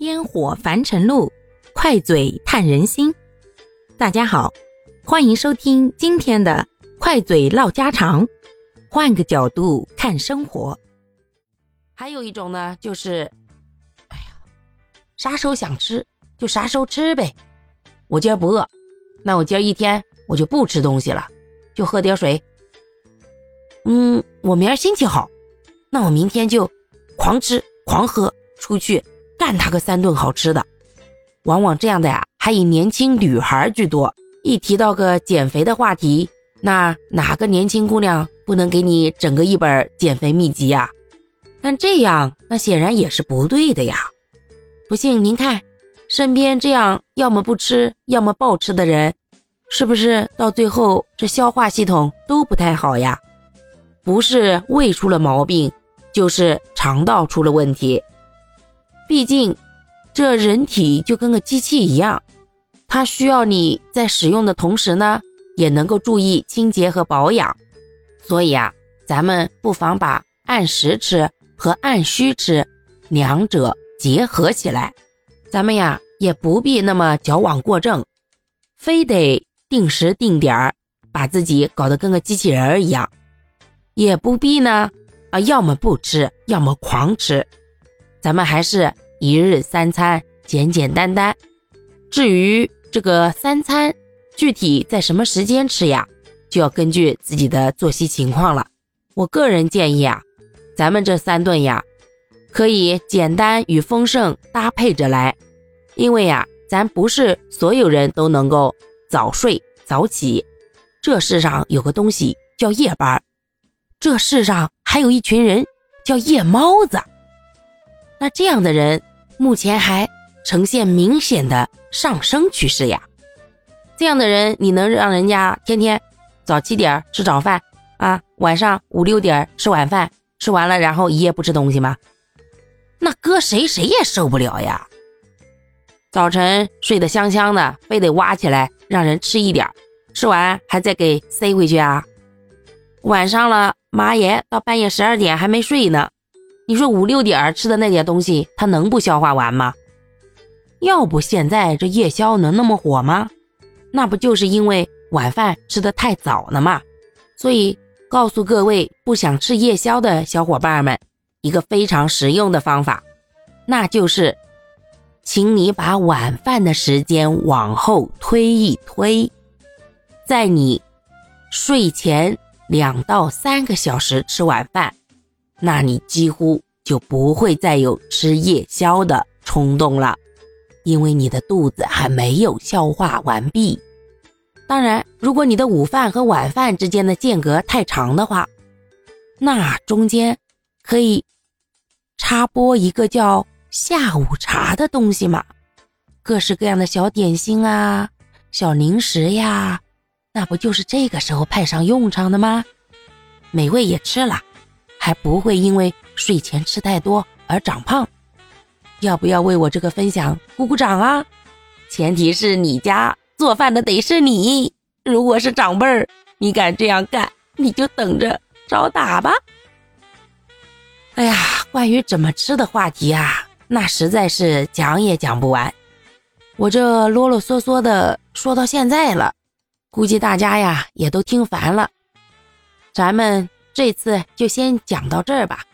烟火凡尘路，快嘴探人心。大家好，欢迎收听今天的快嘴唠家常，换个角度看生活。还有一种呢，就是，哎呀，啥时候想吃就啥时候吃呗。我今儿不饿，那我今儿一天我就不吃东西了，就喝点水。嗯，我明儿心情好，那我明天就狂吃狂喝，出去干他个三顿好吃的。往往这样的呀，还以年轻女孩居多。一提到个减肥的话题，那哪个年轻姑娘不能给你整个一本减肥秘籍呀？但这样，那显然也是不对的呀。不信您看，身边这样要么不吃，要么暴吃的人，是不是到最后这消化系统都不太好呀？不是胃出了毛病，就是肠道出了问题。毕竟，这人体就跟个机器一样，它需要你在使用的同时呢，也能够注意清洁和保养。所以啊，咱们不妨把按时吃和按需吃两者结合起来。咱们呀，也不必那么矫枉过正，非得定时定点儿把自己搞得跟个机器人儿一样。也不必呢，啊，要么不吃，要么狂吃，咱们还是一日三餐，简简单单。至于这个三餐具体在什么时间吃呀，就要根据自己的作息情况了。我个人建议啊，咱们这三顿呀，可以简单与丰盛搭配着来，因为呀，咱不是所有人都能够早睡早起，这世上有个东西叫夜班。这世上还有一群人叫夜猫子，那这样的人目前还呈现明显的上升趋势呀。这样的人，你能让人家天天早七点吃早饭啊，晚上五六点吃晚饭，吃完了然后一夜不吃东西吗？那搁谁谁也受不了呀。早晨睡得香香的，非得挖起来让人吃一点，吃完还再给塞回去啊。晚上了。妈耶，到半夜十二点还没睡呢，你说五六点吃的那点东西，他能不消化完吗？要不现在这夜宵能那么火吗？那不就是因为晚饭吃的太早了吗？所以告诉各位不想吃夜宵的小伙伴们，一个非常实用的方法，那就是，请你把晚饭的时间往后推一推，在你睡前。两到三个小时吃晚饭，那你几乎就不会再有吃夜宵的冲动了，因为你的肚子还没有消化完毕。当然，如果你的午饭和晚饭之间的间隔太长的话，那中间可以插播一个叫下午茶的东西嘛，各式各样的小点心啊、小零食呀。那不就是这个时候派上用场的吗？美味也吃了，还不会因为睡前吃太多而长胖。要不要为我这个分享鼓鼓掌啊？前提是你家做饭的得是你。如果是长辈儿，你敢这样干，你就等着找打吧。哎呀，关于怎么吃的话题啊，那实在是讲也讲不完。我这啰啰嗦嗦的说到现在了。估计大家呀也都听烦了，咱们这次就先讲到这儿吧，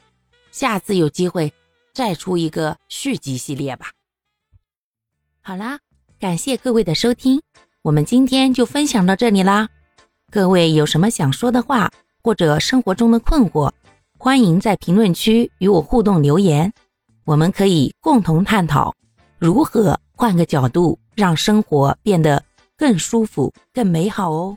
下次有机会再出一个续集系列吧。好啦，感谢各位的收听，我们今天就分享到这里啦。各位有什么想说的话或者生活中的困惑，欢迎在评论区与我互动留言，我们可以共同探讨如何换个角度让生活变得。更舒服，更美好哦。